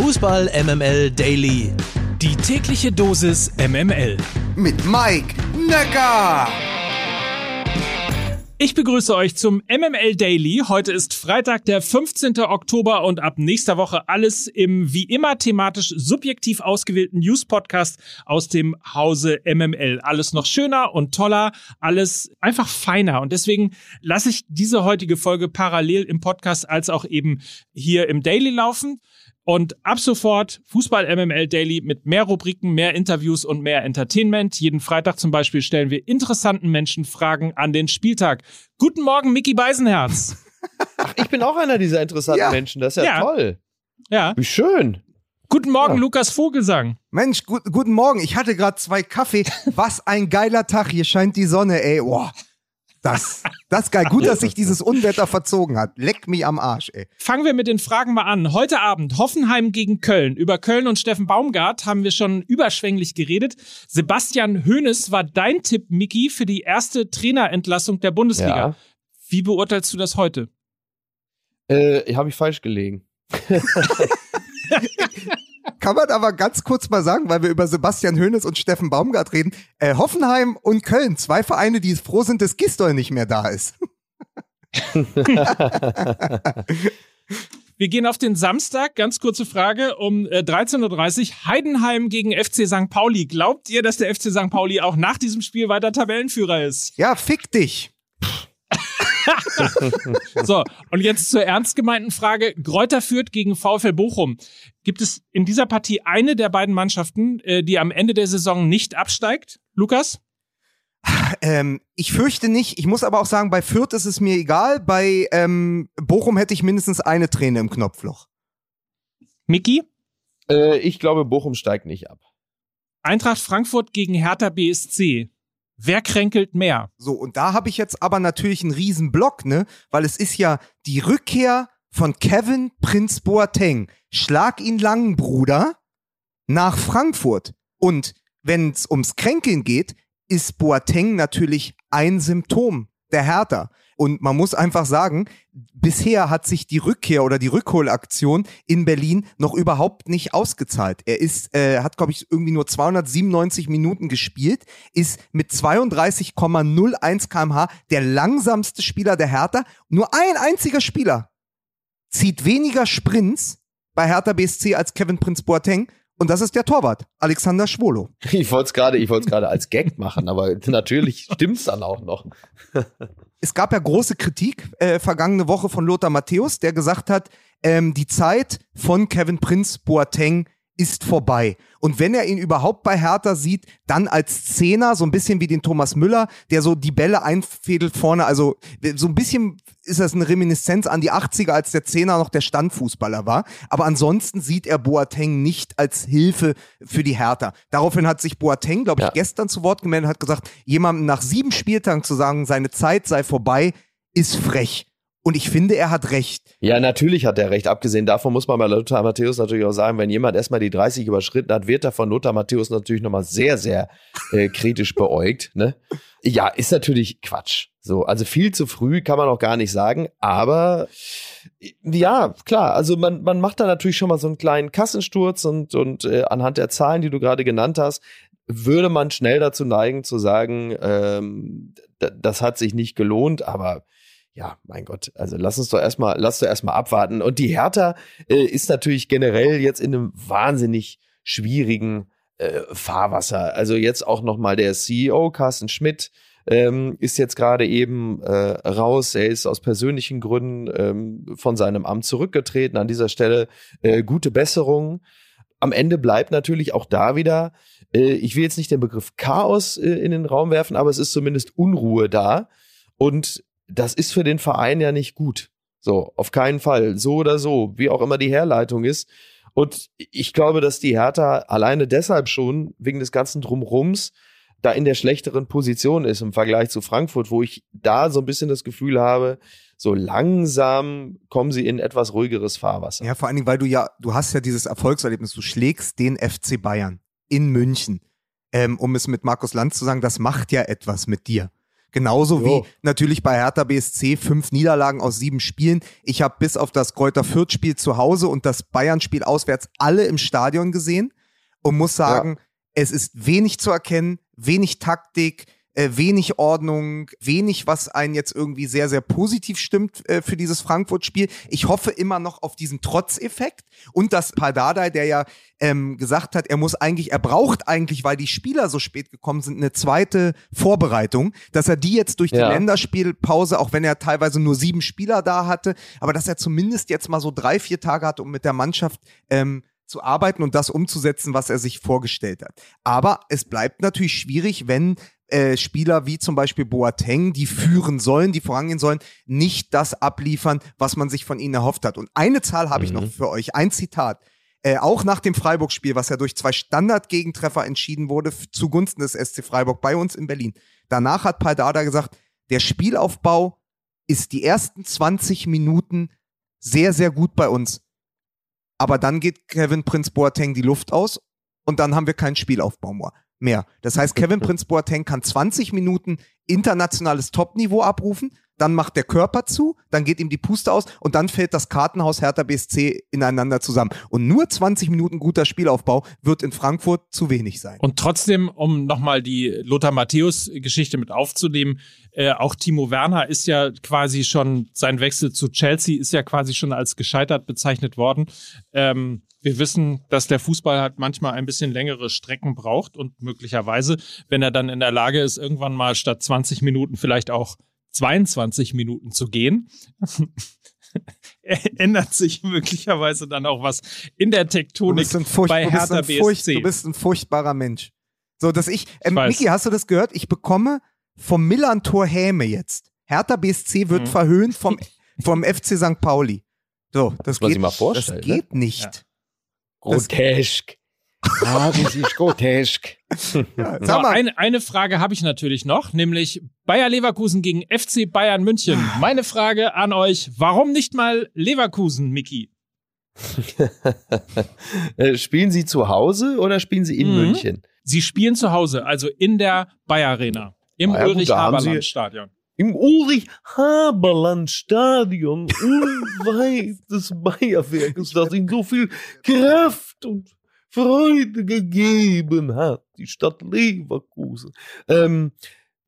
Fußball MML Daily. Die tägliche Dosis MML. Mit Mike Necker. Ich begrüße euch zum MML Daily. Heute ist Freitag, der 15. Oktober und ab nächster Woche alles im wie immer thematisch subjektiv ausgewählten News-Podcast aus dem Hause MML. Alles noch schöner und toller, alles einfach feiner. Und deswegen lasse ich diese heutige Folge parallel im Podcast als auch eben hier im Daily laufen. Und ab sofort Fußball MML Daily mit mehr Rubriken, mehr Interviews und mehr Entertainment. Jeden Freitag zum Beispiel stellen wir interessanten Menschen Fragen an den Spieltag. Guten Morgen, Mickey Beisenherz. Ach, ich bin auch einer dieser interessanten Ja. Menschen. Das ist ja, Ja. toll. Ja. Wie schön. Guten Morgen, Ja. Lukas Vogelsang. Mensch, gut, guten Morgen. Ich hatte gerade zwei Kaffee. Was ein geiler Tag. Hier scheint die Sonne, ey. Boah. Das, das ist geil. Gut, dass sich dieses Unwetter verzogen hat. Leck mich am Arsch, ey. Fangen wir mit den Fragen mal an. Heute Abend Hoffenheim gegen Köln. Über Köln und Steffen Baumgart haben wir schon überschwänglich geredet. Sebastian Hoeneß war dein Tipp, Mickey, für die erste Trainerentlassung der Bundesliga. Ja. Wie beurteilst du das heute? Äh, habe ich falsch gelegen. Kann man aber ganz kurz mal sagen, weil wir über Sebastian Hoeneß und Steffen Baumgart reden. Äh, Hoffenheim und Köln, zwei Vereine, die froh sind, dass Gistol nicht mehr da ist. Wir gehen auf den Samstag. Ganz kurze Frage um äh, 13.30 Uhr. Heidenheim gegen FC St. Pauli. Glaubt ihr, dass der FC St. Pauli auch nach diesem Spiel weiter Tabellenführer ist? Ja, fick dich. So, und jetzt zur ernst gemeinten Frage. Gräuter führt gegen VfL Bochum. Gibt es in dieser Partie eine der beiden Mannschaften, äh, die am Ende der Saison nicht absteigt? Lukas? Ähm, ich fürchte nicht. Ich muss aber auch sagen, bei Fürth ist es mir egal. Bei ähm, Bochum hätte ich mindestens eine Träne im Knopfloch. Mickey? Äh, ich glaube, Bochum steigt nicht ab. Eintracht Frankfurt gegen Hertha BSC. Wer kränkelt mehr? So, und da habe ich jetzt aber natürlich einen riesen Block, ne? Weil es ist ja die Rückkehr von Kevin Prinz Boateng. Schlag ihn lang, Bruder, nach Frankfurt. Und wenn es ums Kränkeln geht, ist Boateng natürlich ein Symptom der Hertha. Und man muss einfach sagen, bisher hat sich die Rückkehr oder die Rückholaktion in Berlin noch überhaupt nicht ausgezahlt. Er ist, äh, hat, glaube ich, irgendwie nur 297 Minuten gespielt, ist mit 32,01 kmh der langsamste Spieler der Hertha. Nur ein einziger Spieler zieht weniger Sprints bei Hertha BSC als Kevin Prinz Boateng. Und das ist der Torwart, Alexander Schwolo. Ich wollte es gerade, ich wollte es gerade als Gag machen, aber natürlich stimmt's dann auch noch. es gab ja große Kritik äh, vergangene Woche von Lothar Matthäus, der gesagt hat, ähm, die Zeit von Kevin Prinz Boateng ist vorbei. Und wenn er ihn überhaupt bei Hertha sieht, dann als Zehner, so ein bisschen wie den Thomas Müller, der so die Bälle einfädelt vorne. Also so ein bisschen ist das eine Reminiszenz an die 80er, als der Zehner noch der Standfußballer war. Aber ansonsten sieht er Boateng nicht als Hilfe für die Hertha. Daraufhin hat sich Boateng, glaube ich, Ja. gestern zu Wort gemeldet und hat gesagt, jemandem nach sieben Spieltagen zu sagen, seine Zeit sei vorbei, ist frech. Und ich finde, er hat recht. Ja, natürlich hat er recht. Abgesehen davon muss man bei Lothar Matthäus natürlich auch sagen, wenn jemand erstmal die 30 überschritten hat, wird er von Lothar Matthäus natürlich nochmal sehr, sehr äh, kritisch beäugt. Ne? Ja, ist natürlich Quatsch. So, also viel zu früh kann man auch gar nicht sagen, aber ja, klar, also man, man macht da natürlich schon mal so einen kleinen Kassensturz und, und äh, anhand der Zahlen, die du gerade genannt hast, würde man schnell dazu neigen zu sagen, ähm, das hat sich nicht gelohnt, aber ja, mein Gott, also lass uns doch erstmal, lass doch erstmal abwarten. Und die Hertha äh, ist natürlich generell jetzt in einem wahnsinnig schwierigen äh, Fahrwasser. Also jetzt auch nochmal der CEO, Carsten Schmidt, ähm, ist jetzt gerade eben äh, raus. Er ist aus persönlichen Gründen ähm, von seinem Amt zurückgetreten. An dieser Stelle äh, gute Besserung. Am Ende bleibt natürlich auch da wieder, äh, ich will jetzt nicht den Begriff Chaos äh, in den Raum werfen, aber es ist zumindest Unruhe da. Und das ist für den Verein ja nicht gut. So, auf keinen Fall. So oder so, wie auch immer die Herleitung ist. Und ich glaube, dass die Hertha alleine deshalb schon wegen des ganzen Drumrums da in der schlechteren Position ist im Vergleich zu Frankfurt, wo ich da so ein bisschen das Gefühl habe, so langsam kommen sie in etwas ruhigeres Fahrwasser. Ja, vor allen Dingen, weil du ja, du hast ja dieses Erfolgserlebnis, du schlägst den FC Bayern in München. Ähm, um es mit Markus Lanz zu sagen, das macht ja etwas mit dir. Genauso Jo. wie natürlich bei Hertha BSC fünf Niederlagen aus sieben Spielen. Ich habe bis auf das Kräuter Fürth-Spiel zu Hause und das Bayern-Spiel auswärts alle im Stadion gesehen und muss sagen, es ist wenig zu erkennen, wenig Taktik, äh, wenig Ordnung, wenig, was einen jetzt irgendwie sehr, sehr positiv stimmt äh, für dieses Frankfurt-Spiel. Ich hoffe immer noch auf diesen Trotzeffekt und dass Pardadei, der ja ähm, gesagt hat, er muss eigentlich, er braucht eigentlich, weil die Spieler so spät gekommen sind, eine zweite Vorbereitung, dass er die jetzt durch die Ja. Länderspielpause, auch wenn er teilweise nur sieben Spieler da hatte, aber dass er zumindest jetzt mal so drei, vier Tage hatte, um mit der Mannschaft ähm, zu arbeiten und das umzusetzen, was er sich vorgestellt hat. Aber es bleibt natürlich schwierig, wenn äh, Spieler wie zum Beispiel Boateng, die führen sollen, die vorangehen sollen, nicht das abliefern, was man sich von ihnen erhofft hat. Und eine Zahl habe ich Mhm. noch für euch, ein Zitat. Äh, auch nach dem Freiburg-Spiel, was ja durch zwei Standardgegentreffer entschieden wurde, zugunsten des SC Freiburg bei uns in Berlin. Danach hat Paldada gesagt, der Spielaufbau ist die ersten 20 Minuten sehr, sehr gut bei uns. Aber dann geht Kevin Prince Boateng die Luft aus und dann haben wir keinen Spielaufbau mehr. Mehr. Das heißt, Kevin Prince Boateng kann 20 Minuten internationales Topniveau abrufen, dann macht der Körper zu, dann geht ihm die Puste aus und dann fällt das Kartenhaus Hertha BSC ineinander zusammen. Und nur 20 Minuten guter Spielaufbau wird in Frankfurt zu wenig sein. Und trotzdem, um nochmal die Lothar Matthäus-Geschichte mit aufzunehmen, äh, auch Timo Werner ist ja quasi schon, sein Wechsel zu Chelsea ist ja quasi schon als gescheitert bezeichnet worden. Ähm, wir wissen, dass der Fußball halt manchmal ein bisschen längere Strecken braucht und möglicherweise, wenn er dann in der Lage ist, irgendwann mal statt 20 Minuten vielleicht auch 22 Minuten zu gehen, ändert sich möglicherweise dann auch was in der Du Tektonik bist, ein Furcht, bei du, bist Hertha ein Furcht, BSC. du bist ein furchtbarer Mensch. So, dass ich, ähm, weiß. Niki, hast du das gehört? Ich bekomme vom Millantor Häme jetzt. Hertha BSC wird Mhm. verhöhnt vom, vom FC St. Pauli. So, das man geht, sich mal vorstellen, das ne? geht nicht. Ja. Grotesk. Ah, das ist grotesk. Ja, So, eine, eine Frage habe ich natürlich noch, nämlich Bayer Leverkusen gegen FC Bayern München. Meine Frage an euch, warum nicht mal Leverkusen, Miki? Äh, spielen Sie zu Hause oder spielen Sie in Mhm. München? Sie spielen zu Hause, also in der Bayer Arena, im Ah ja, Ulrich-Haberland-Stadion. Im Ulrich-Haberland-Stadion, unweit des Bayerwerkes, das ihnen so viel Kraft und Freude gegeben hat, die Stadt Leverkusen. Ähm,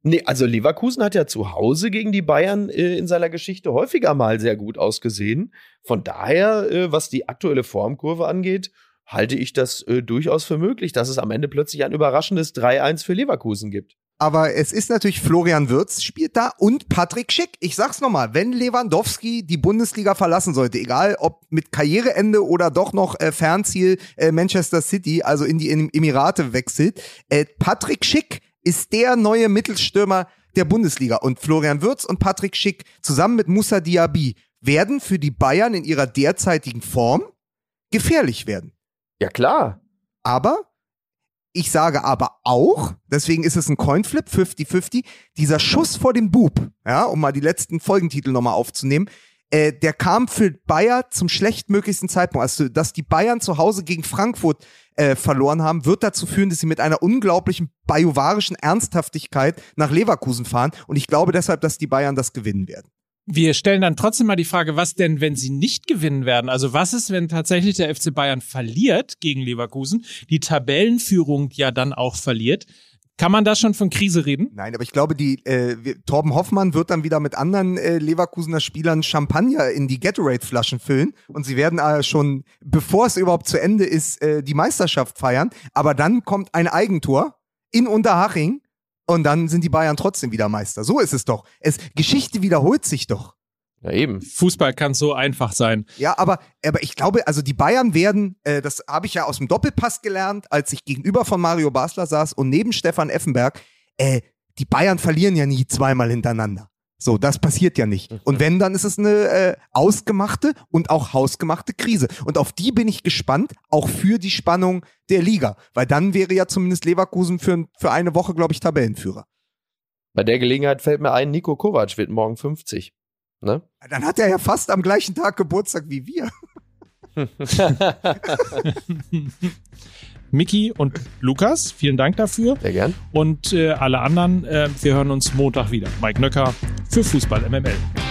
nee, also Leverkusen hat ja zu Hause gegen die Bayern äh, in seiner Geschichte häufiger mal sehr gut ausgesehen. Von daher, äh, was die aktuelle Formkurve angeht, halte ich das äh, durchaus für möglich, dass es am Ende plötzlich ein überraschendes 3-1 für Leverkusen gibt. Aber es ist natürlich Florian Wirtz spielt da und Patrick Schick. Ich sag's nochmal, wenn Lewandowski die Bundesliga verlassen sollte, egal ob mit Karriereende oder doch noch äh, Fernziel äh, Manchester City, also in die Emirate wechselt, äh, Patrick Schick ist der neue Mittelstürmer der Bundesliga und Florian Wirtz und Patrick Schick zusammen mit Musa Diaby werden für die Bayern in ihrer derzeitigen Form gefährlich werden. Ja, klar. Aber ich sage aber auch, deswegen ist es ein Coinflip, 50-50, dieser Schuss vor dem Bub, ja, um mal die letzten Folgentitel nochmal aufzunehmen, äh, der kam für Bayer zum schlechtmöglichsten Zeitpunkt. Also, dass die Bayern zu Hause gegen Frankfurt äh, verloren haben, wird dazu führen, dass sie mit einer unglaublichen bajuwarischen Ernsthaftigkeit nach Leverkusen fahren. Und ich glaube deshalb, dass die Bayern das gewinnen werden. Wir stellen dann trotzdem mal die Frage, was denn, wenn sie nicht gewinnen werden? Also was ist, wenn tatsächlich der FC Bayern verliert gegen Leverkusen, die Tabellenführung ja dann auch verliert? Kann man da schon von Krise reden? Nein, aber ich glaube, die äh, Torben Hoffmann wird dann wieder mit anderen äh, Leverkusener Spielern Champagner in die Gatorade-Flaschen füllen und sie werden äh, schon, bevor es überhaupt zu Ende ist, äh, die Meisterschaft feiern. Aber dann kommt ein Eigentor in Unterhaching und dann sind die Bayern trotzdem wieder Meister. So ist es doch. Es, Geschichte wiederholt sich doch. Ja, eben. Fußball kann so einfach sein. Ja, aber, aber ich glaube, also die Bayern werden, äh, das habe ich ja aus dem Doppelpass gelernt, als ich gegenüber von Mario Basler saß und neben Stefan Effenberg, äh, die Bayern verlieren ja nie zweimal hintereinander. So, das passiert ja nicht. Und wenn, dann ist es eine äh, ausgemachte und auch hausgemachte Krise. Und auf die bin ich gespannt, auch für die Spannung der Liga. Weil dann wäre ja zumindest Leverkusen für, für eine Woche, glaube ich, Tabellenführer. Bei der Gelegenheit fällt mir ein, Nico Kovac wird morgen 50. Ne? Dann hat er ja fast am gleichen Tag Geburtstag wie wir. Miki und Lukas, vielen Dank dafür. Sehr gern. Und äh, alle anderen, äh, wir hören uns Montag wieder. Mike Nöcker für Fußball MML.